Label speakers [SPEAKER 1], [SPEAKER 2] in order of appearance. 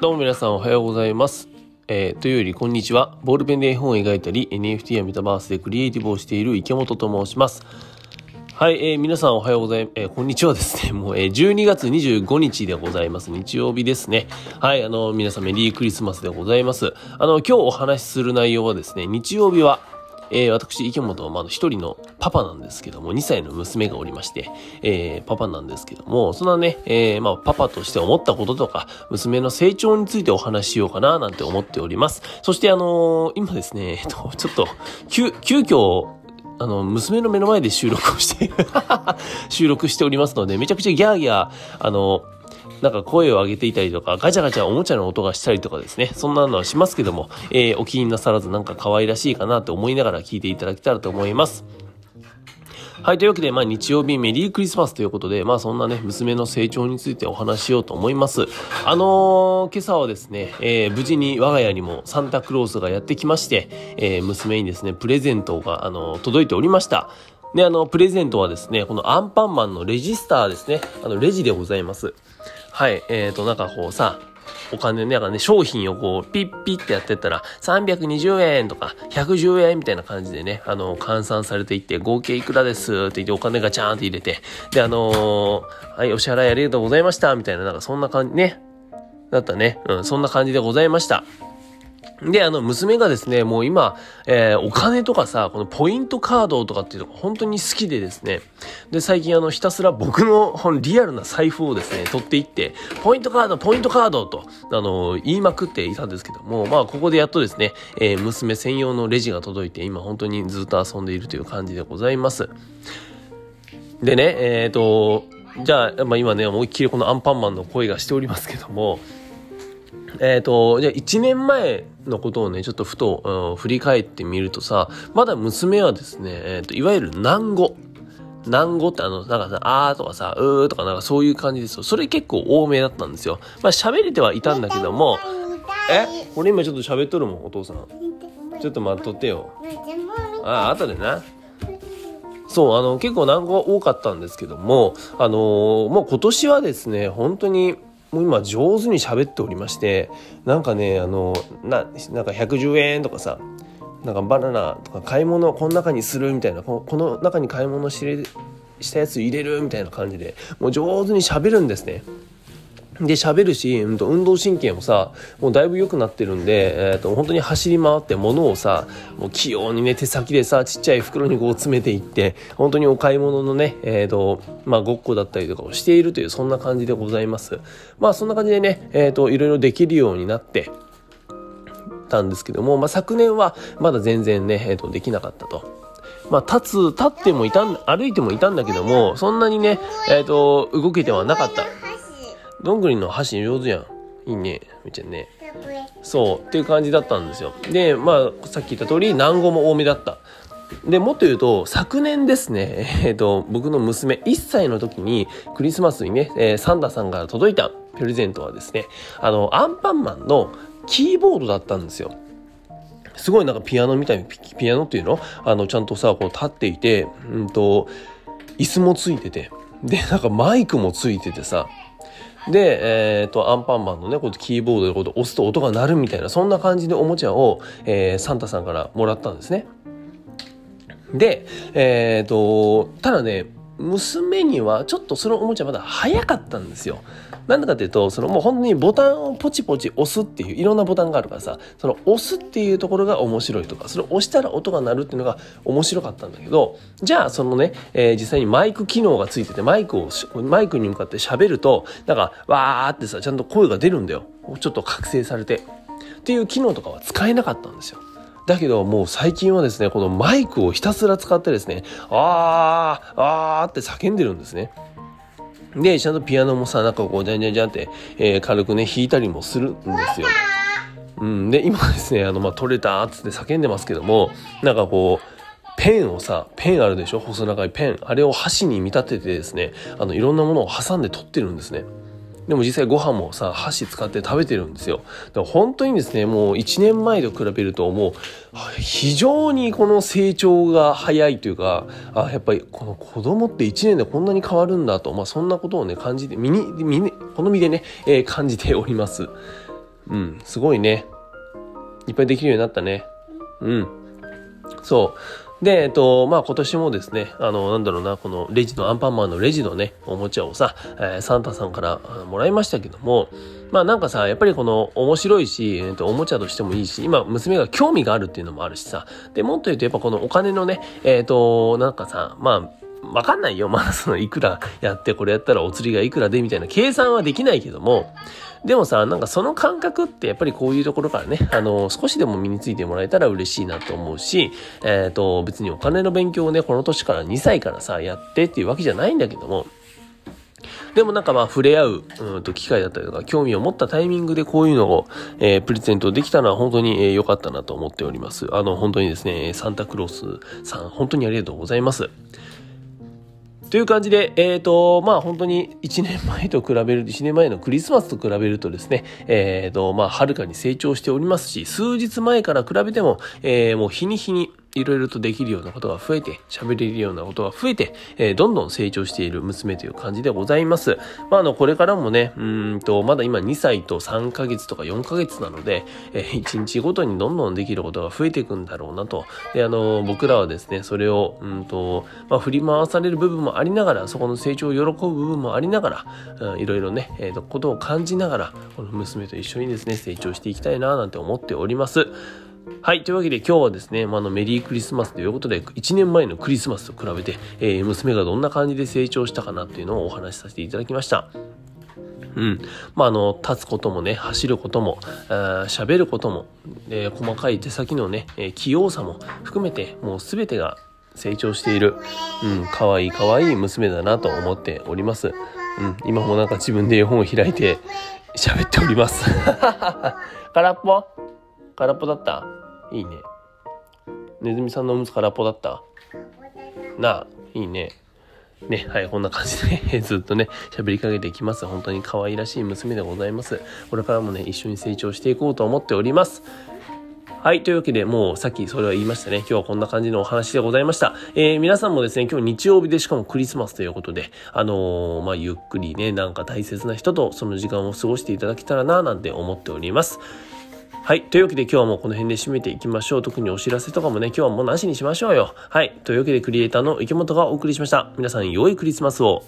[SPEAKER 1] どうも皆さんおはようございます。えー、というよりこんにちは。ボールペンで絵本を描いたり、NFT やメタバースでクリエイティブをしている池本と申します。はい、えー、皆さんおはようございます。えー、こんにちはですね。もう、えー、12月25日でございます。日曜日ですね。はい、あの、皆さんメリークリスマスでございます。あの、今日お話しする内容はですね、日曜日は、えー、私、池本はまだ一人のパパなんですけども、2歳の娘がおりまして、えー、パパなんですけども、そんなね、えー、まあ、パパとして思ったこととか、娘の成長についてお話ししようかな、なんて思っております。そして、あのー、今ですね、えっと、ちょっと、急、急遽、あの、娘の目の前で収録をして 収録しておりますので、めちゃくちゃギャーギャー、あのなんか声を上げていたりとか、ガチャガチャおもちゃの音がしたりとかですね、そんなのはしますけども、えー、お気になさらずなんか可愛らしいかなと思いながら聞いていただけたらと思います。はい。というわけで、まあ、日曜日メリークリスマスということで、まあ、そんなね、娘の成長についてお話しようと思います。あのー、今朝はですね、えー、無事に我が家にもサンタクロースがやってきまして、えー、娘にですね、プレゼントが、あの届いておりました。で、あの、プレゼントはですね、このアンパンマンのレジスターですね、あの、レジでございます。はい、えーと、なんかこうさ、お金ね、なんかね、商品をこう、ピッピッってやってったら、320円とか、110円みたいな感じでね、あの、換算されていって、合計いくらですって言って、お金がちゃーんと入れて、で、あのー、はい、お支払いありがとうございました、みたいな、なんかそんな感じね、だったね。うん、そんな感じでございました。で、あの、娘がですね、もう今、えー、お金とかさ、このポイントカードとかっていうのが本当に好きでですね、で、最近あの、ひたすら僕のリアルな財布をですね、取っていって、ポイントカード、ポイントカードと、あの、言いまくっていたんですけども、まあ、ここでやっとですね、えー、娘専用のレジが届いて、今本当にずっと遊んでいるという感じでございます。でね、えっ、ー、と、じゃあ、まあ、今ね、思いっきりこのアンパンマンの声がしておりますけども、えっ、ー、と、じゃあ1年前のことをね、ちょっとふと、うん、振り返ってみるとさ、まだ娘はですね、えっ、ー、と、いわゆる難語。難語ってあの、なんかさ、あーとかさ、うーとかなんかそういう感じですよ。それ結構多めだったんですよ。まあ喋れてはいたんだけども、え？俺今ちょっと喋っとるもん、お父さん。ちょっと待っとってよ。ああ、後でな。そう、あの、結構難語が多かったんですけども、あのー、もう今年はですね、本当に、もう今上手に喋っておりましてなんかねあのななんか110円とかさなんかバナナとか買い物この中にするみたいなこの中に買い物しれしたやつ入れるみたいな感じでもう上手にしゃべるんですね。で、喋るし、うん、と運動神経もさ、もうだいぶ良くなってるんで、えっ、ー、と、本当に走り回って物をさ、もう器用にね、手先でさ、ちっちゃい袋にこう詰めていって、本当にお買い物のね、えっ、ー、と、まあ、ごっこだったりとかをしているという、そんな感じでございます。まあ、そんな感じでね、えっ、ー、と、いろいろできるようになって、たんですけども、まあ、昨年はまだ全然ね、えっ、と、できなかったと。まあ、立つ、立ってもいたん、歩いてもいたんだけども、そんなにね、えっ、と、動けてはなかった。どんぐりの箸上手やん。いいね。めっちゃね。そう。っていう感じだったんですよ。で、まあ、さっき言った通り、南語も多めだった。で、もっと言うと、昨年ですね、えっ、ー、と、僕の娘1歳の時にクリスマスにね、えー、サンタさんから届いたプレゼントはですね、あの、アンパンマンのキーボードだったんですよ。すごいなんかピアノみたいに、ピアノっていうの？あの、ちゃんとさ、こう立っていて、うんと、椅子もついてて、で、なんかマイクもついててさ、で、えっ、と、アンパンマンのね、こうキーボードでこう押すと音が鳴るみたいな、そんな感じでおもちゃを、えー、サンタさんからもらったんですね。で、えっ、と、ただね、娘にはちょっとそのおもちゃまだ早かったんですよ。なんでかっていうと、そのもう本当にボタンをポチポチ押すっていういろんなボタンがあるからさ、その押すっていうところが面白いとか、それを押したら音が鳴るっていうのが面白かったんだけど、じゃあそのね、えー、実際にマイク機能がついてて、マイクを、マイクに向かって喋ると、なんか、わーってさ、ちゃんと声が出るんだよ。ちょっと覚醒されて。っていう機能とかは使えなかったんですよ。だけどもう最近はですね、このマイクをひたすら使ってですね、あー、あーって叫んでるんですね。で、ちゃんとピアノもさ、なんかこう、じゃんじゃんじゃんって、えー、軽くね、弾いたりもするんですよ。うん、で、今ですね、あの、まあ、取れたっつって叫んでますけども、なんかこう、ペンをさ、ペンあるでしょ？細長いペン。あれを箸に見立ててですね、あの、いろんなものを挟んで取ってるんですね。でも実際ご飯もさ、箸使って食べてるんですよ。だから本当にですね、もう1年前と比べるともう、非常にこの成長が早いというか、あ、やっぱりこの子供って1年でこんなに変わるんだと、まあそんなことをね、感じて、身に、身に、好みでね、えー、感じております。うん、すごいね。いっぱいできるようになったね。うん。そう。で、えっと、まあ今年もですね、あの、なんだろうな、このレジのアンパンマンのレジのね、おもちゃをさ、えー、サンタさんからもらいましたけども、まあなんかさ、やっぱりこの面白いし、えっと、おもちゃとしてもいいし、今娘が興味があるっていうのもあるしさ、で、もっと言うとやっぱこのお金のね、えっ、と、なんかさ、まあ、わかんないよ。まだそのいくらやってこれやったらお釣りがいくらでみたいな計算はできないけども、でもさ、なんかその感覚ってやっぱりこういうところからね、あの、少しでも身についてもらえたら嬉しいなと思うし、えっ、ー、と、別にお金の勉強をね、この年から2歳からさ、やってっていうわけじゃないんだけども、でもなんかまあ触れ合う、うんと機会だったりとか、興味を持ったタイミングでこういうのを、えー、プレゼントできたのは本当に良、えー、かったなと思っております。あの、本当にですね、サンタクロースさん、本当にありがとうございます。という感じで、えっ、ー、と、まあ本当に1年前と比べる、1年前のクリスマスと比べるとですね、えっ、ー、と、まあはるかに成長しておりますし、数日前から比べても、えー、もう日に日に、いろいろとできるようなことが増えて、喋れるようなことが増えて、えー、どんどん成長している娘という感じでございます。まあ、あの、これからもね、うんと、まだ今2歳と3ヶ月とか4ヶ月なので、えー、1日ごとにどんどんできることが増えていくんだろうなと。で、あの、僕らはですね、それを、うんと、まあ、振り回される部分もありながら、そこの成長を喜ぶ部分もありながら、いろいろね、え、ー、と、ことを感じながら、この娘と一緒にですね、成長していきたいな、なんて思っております。はい。というわけで今日はですね、まあ、のメリークリスマスということで、1年前のクリスマスと比べて、えー、娘がどんな感じで成長したかなっていうのをお話しさせていただきました。うん。まあ、あの、立つこともね、走ることも、喋ることも、えー、細かい手先のね、えー、器用さも含めて、もうすべてが成長している、うん、かわいいかわいい娘だなと思っております。うん、今もなんか自分で絵本を開いて喋っております。空っぽ？空っぽだった？いいね。ネズミさんのおむつ空っぽだった？なあ、いいね。ね、はい、こんな感じで ずっとね、喋りかけていきます。本当に可愛らしい娘でございます。これからもね、一緒に成長していこうと思っております。はい。というわけで、もうさっきそれは言いましたね。今日はこんな感じのお話でございました。えー、皆さんもですね、今日日曜日でしかもクリスマスということで、あのー、まあ、ゆっくりね、なんか大切な人とその時間を過ごしていただけたらな、なんて思っております。はい。というわけで今日はもうこの辺で締めていきましょう。特にお知らせとかもね、今日はもうなしにしましょうよ。はい。というわけでクリエイターの池本がお送りしました。皆さん良いクリスマスを。